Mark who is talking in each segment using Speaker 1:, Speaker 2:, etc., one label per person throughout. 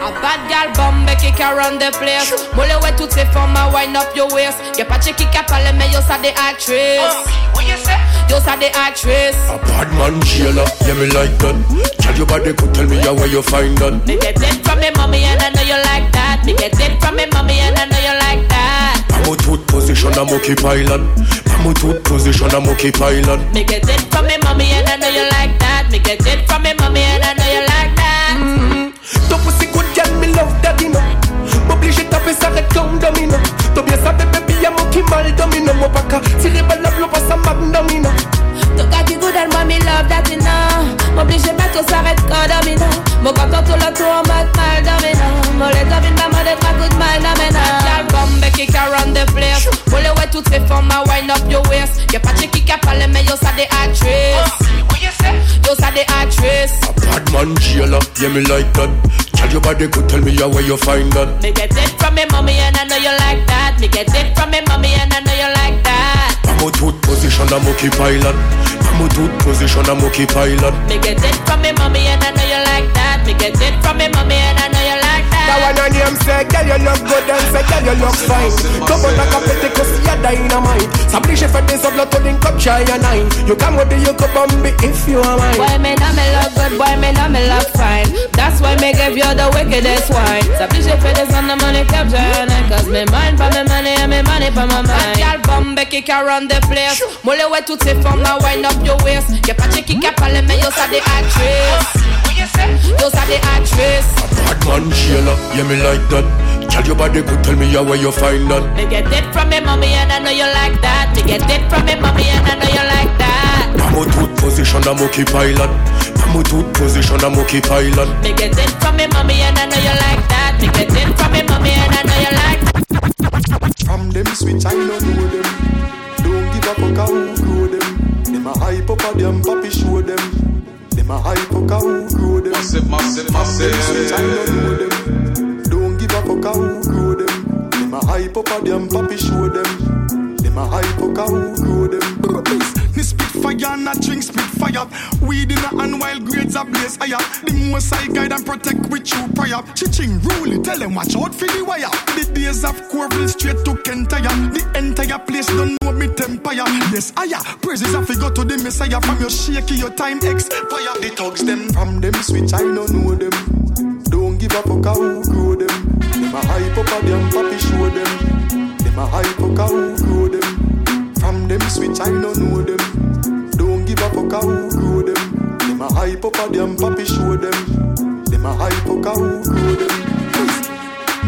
Speaker 1: A bad gal bombe kick around the place. Mole ouais toutes ces femmes à wind up your waist. Y'a pas de qui a parlé mais yo ça des actrices. What you say? Yo ça des actrices.
Speaker 2: A bad man jailer, yeah me like that. Tell your body could tell me how where you find that.
Speaker 1: Me get it from me mommy and I know you like that. Me get it from me mommy and I know you like that.
Speaker 2: I'm a tooth position, I'm okay pilot. I'm a tooth position, I'm okay pilot.
Speaker 1: Me get it
Speaker 2: down domina Tobie sabe bebi ya moki mal domina Mopaka tire bala blopa
Speaker 1: sa magnomina Toka ki goudel mami love dati na M'oblige met ko s'arrête ko domina Mo kontan tout le tour mat mal domina Mo le domina mo de tra kout mal domina Yal bombe ki ka run the place. Toutes ces femmes à wind up your waist. Y'a pas de qui a parlé mais yo ça des actrices. What you say? Yo ça des actrices.
Speaker 2: A bad man jailer, yeah me like that. Tell your body could tell me how where you find that.
Speaker 1: Me get it from me mommy and I know you like that. Me get it from me mommy and I know you like that.
Speaker 2: I'm a tooth position, I'm okay pilot. I'm a tooth position, I'm okay pilot.
Speaker 1: Me get it from me mommy and I know you like that. Me get it from me mommy and I know you like that.
Speaker 2: That one on him say, girl you look good and say, girl you look fine. Come on like a petty cause you're dynamite. S'oblige fait des oblots to link up try a nine. You come with the you could bomb if you are mine.
Speaker 1: Boy me know me look good, boy me know me look fine. That's why me give you the wickedest wine. S'oblige fait des on the money capture a nine. Cause me mind for me money and me money for my mind. Girl bombe kick around the place. Mole ouais toutes ces femmes à wind up your waist. Y'a pas de qui a parlé mais yo ça des actrices. Yo ça des actrices.
Speaker 2: Bad man jailer, yeah me like that. Tell your body could tell me how where you find that.
Speaker 1: Me get it from me mommy and I know you like that. Me get it from me mommy and I know you like that.
Speaker 2: I'm a tooth position, I'm okay pilot. I'm a tooth position, I'm okay pilot.
Speaker 1: Me get it from me mommy and I know you like that. Me get it from me mommy and I know you like that.
Speaker 3: From them switch, I don't know them. Don't give a fuck how who grow them. Them a hype up a them, papi show them. A hype up a who grow them.
Speaker 4: Massive, massive,
Speaker 3: them switch, I don't know them. Don't give up a fuck who grow them. Them a hype up a them, papi show them. Them a hype up a who grow them.
Speaker 5: And I drink spit fire. Weed in a hand while grades are blaze higher. The most I guide and protect with you prior. Chiching rule, tell them watch out for the wire. The days of Corville straight to Kentire. The entire place don't know me tempire. Yes, higher. Praises have go to the Messiah from your shaky, your time expire. The thugs them
Speaker 3: From them switch, I don't know them. Don't give a fuck how grow them. Them a hype up a them, papi show them. Them a hype up a who grow them. From them switch, I don't know them. A who grow them. Them a hype up a them, papi show them. Them a hype up a who grow them.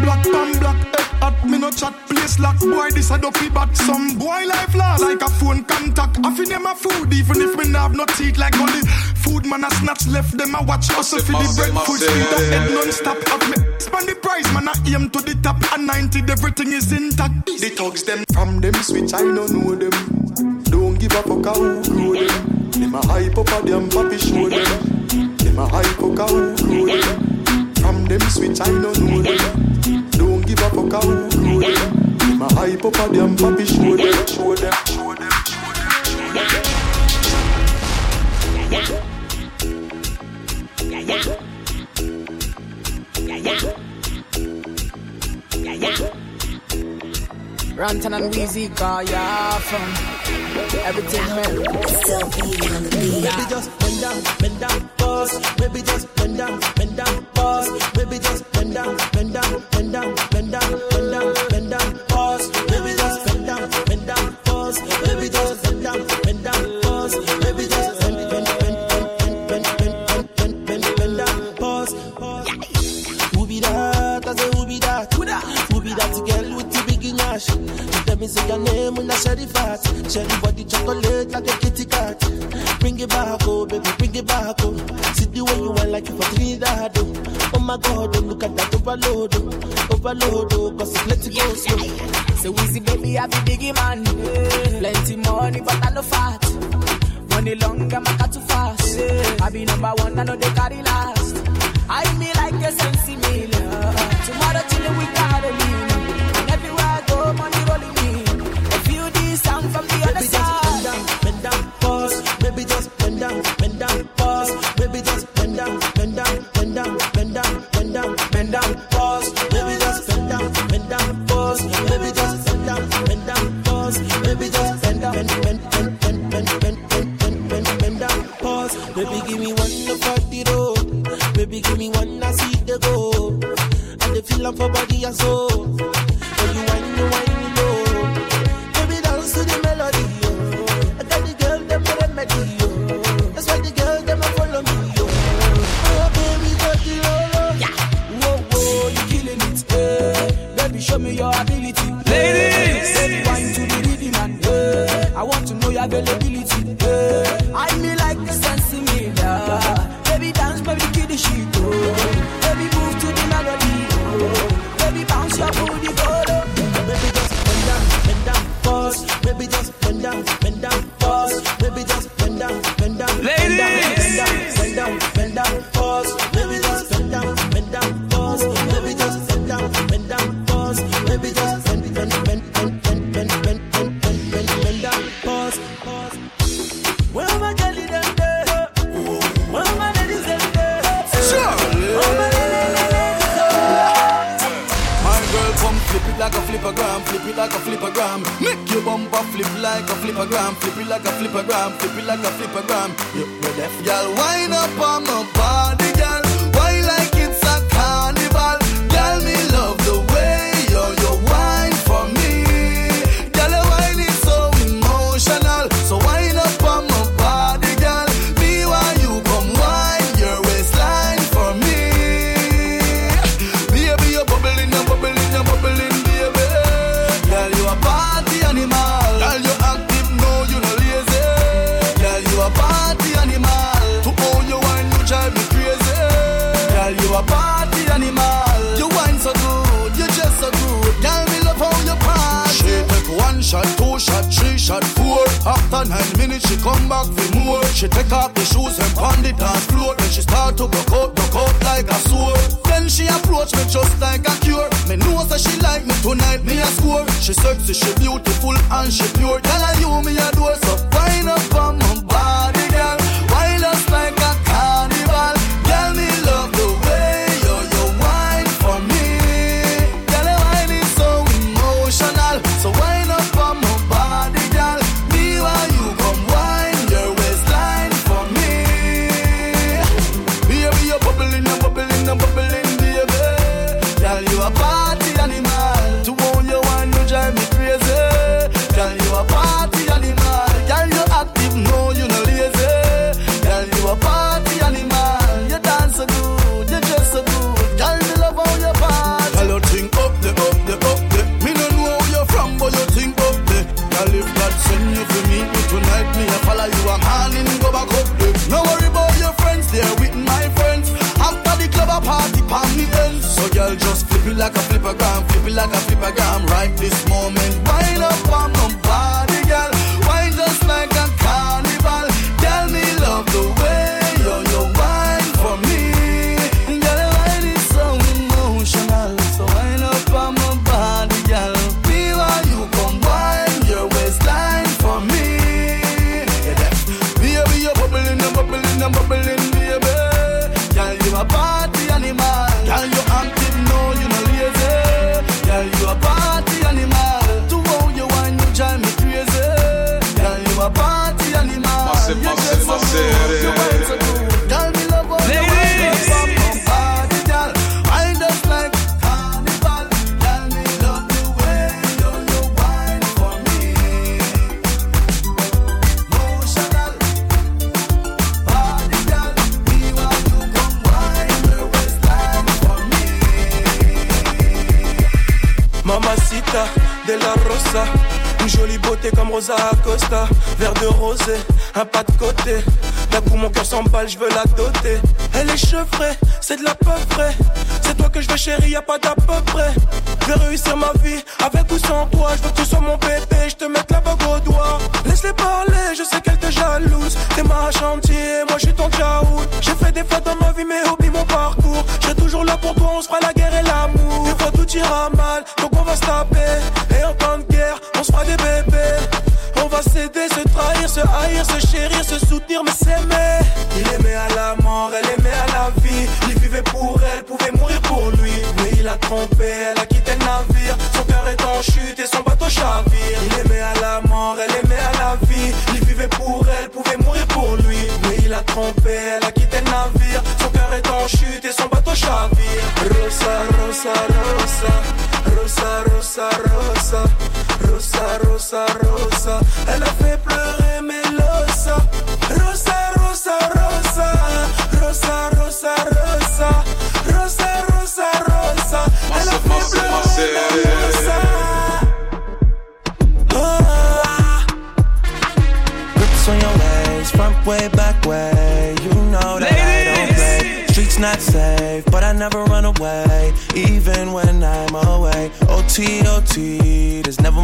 Speaker 5: Black pan black head hot, me no chat place lock Boy, this a dopey bat Some boy life law like a phone contact I fi name a food even if me nah have no teeth like only Food man a snatch left them a watch hustle for the
Speaker 4: Massive,
Speaker 5: bread Food
Speaker 4: massive.
Speaker 5: speed a head non-stop Have me span the price man I aim to the top And 90 everything is intact The thugs them
Speaker 3: From them switch, I don't know them. Don't give a fuck how grow them. Them a hype up a them, papi show. Them a hype up a who grow. From them switch, I don't know. Don't give a fuck how who grow. Them a hype up a them, papi show them. Show them, show them.
Speaker 6: Rantan and Weezy ya from everything hurt.
Speaker 7: Maybe just bend down, bend down, pause. Maybe just bend down, share the fat. The body chocolate like a kitty cat. Bring it back, oh baby, bring it back, oh. See the way you want like you for Trinidad, oh. Oh my God, oh look at that overload, oh. Overload, oh, cause it's plenty go slow.
Speaker 6: So Weezy baby, I be biggie man. Plenty money, but I no fat. Money long, I'm a too fast. I be number one, I know they carry last. I me like a sensi meal. close. Baby, give me one to fight the road.
Speaker 7: Baby, give me one to see the go. And the feeling for
Speaker 6: body and soul. When you wind, you wind, you know. Baby, dance to the melody, yo. I got the girl,
Speaker 7: them the remedy, yo. That's why the girl, them are follow me, yo. Oh, baby, got the roll, yeah. Whoa, whoa, you killing it, hey. Baby, show me your ability. Ladies!
Speaker 4: Baby, wine to the rhythm and, hey. I want to know your availability. Flip it like a flipper gram. You, you deaf, y'all wind up on my bar. Shot, two shot, three shot, four. After nine minutes, she come back for more. She take off the shoes and pound it dance floor. Then she start to go out, go out like a sword. Then she approach me just like a cure. Me know that she like me tonight, me a score. She sexy, she beautiful and she pure.
Speaker 8: Mamacita de la Rosa Une jolie beauté comme Rosa Acosta Verre de rosé, un pas de côté. D'un coup mon cœur s'emballe, je veux la doter. Elle est chevrée, c'est de la peu près C'est toi que je veux chérie, y a pas d'à peu près. Je vais réussir ma vie, avec ou sans toi. Je veux que tu sois mon bébé, je te mette la bague au doigt. Laisse-les parler, je sais qu'elle te jalouse. T'es ma chantier, moi je suis ton tchaout J'ai fait des fois dans ma vie mais oublie mon parcours. Je toujours là pour toi, on se fera la guerre et l'amour. Des fois tout ira mal, va se taper. Et en temps de guerre, on se fera des bébés. On va s'aider, se trahir, se haïr, se chérir, se soutenir mais s'aimer. Il aimait à la mort, elle aimait à la vie. Il vivait pour elle, pouvait mourir pour lui. Mais il a trompé, elle a quitté le navire. Son cœur est en chute et son bateau chavire. Il aimait à la mort, elle aimait à la vie. Il vivait pour elle, pouvait mourir pour lui. Mais il a trompé, elle a quitté le navire. Son cœur est en chute et son bateau chavire. Rosa, Rosa, Rosa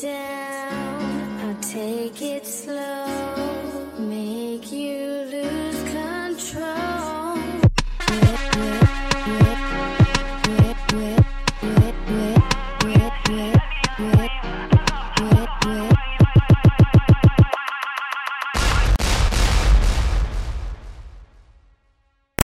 Speaker 9: Down, I'll take it slow.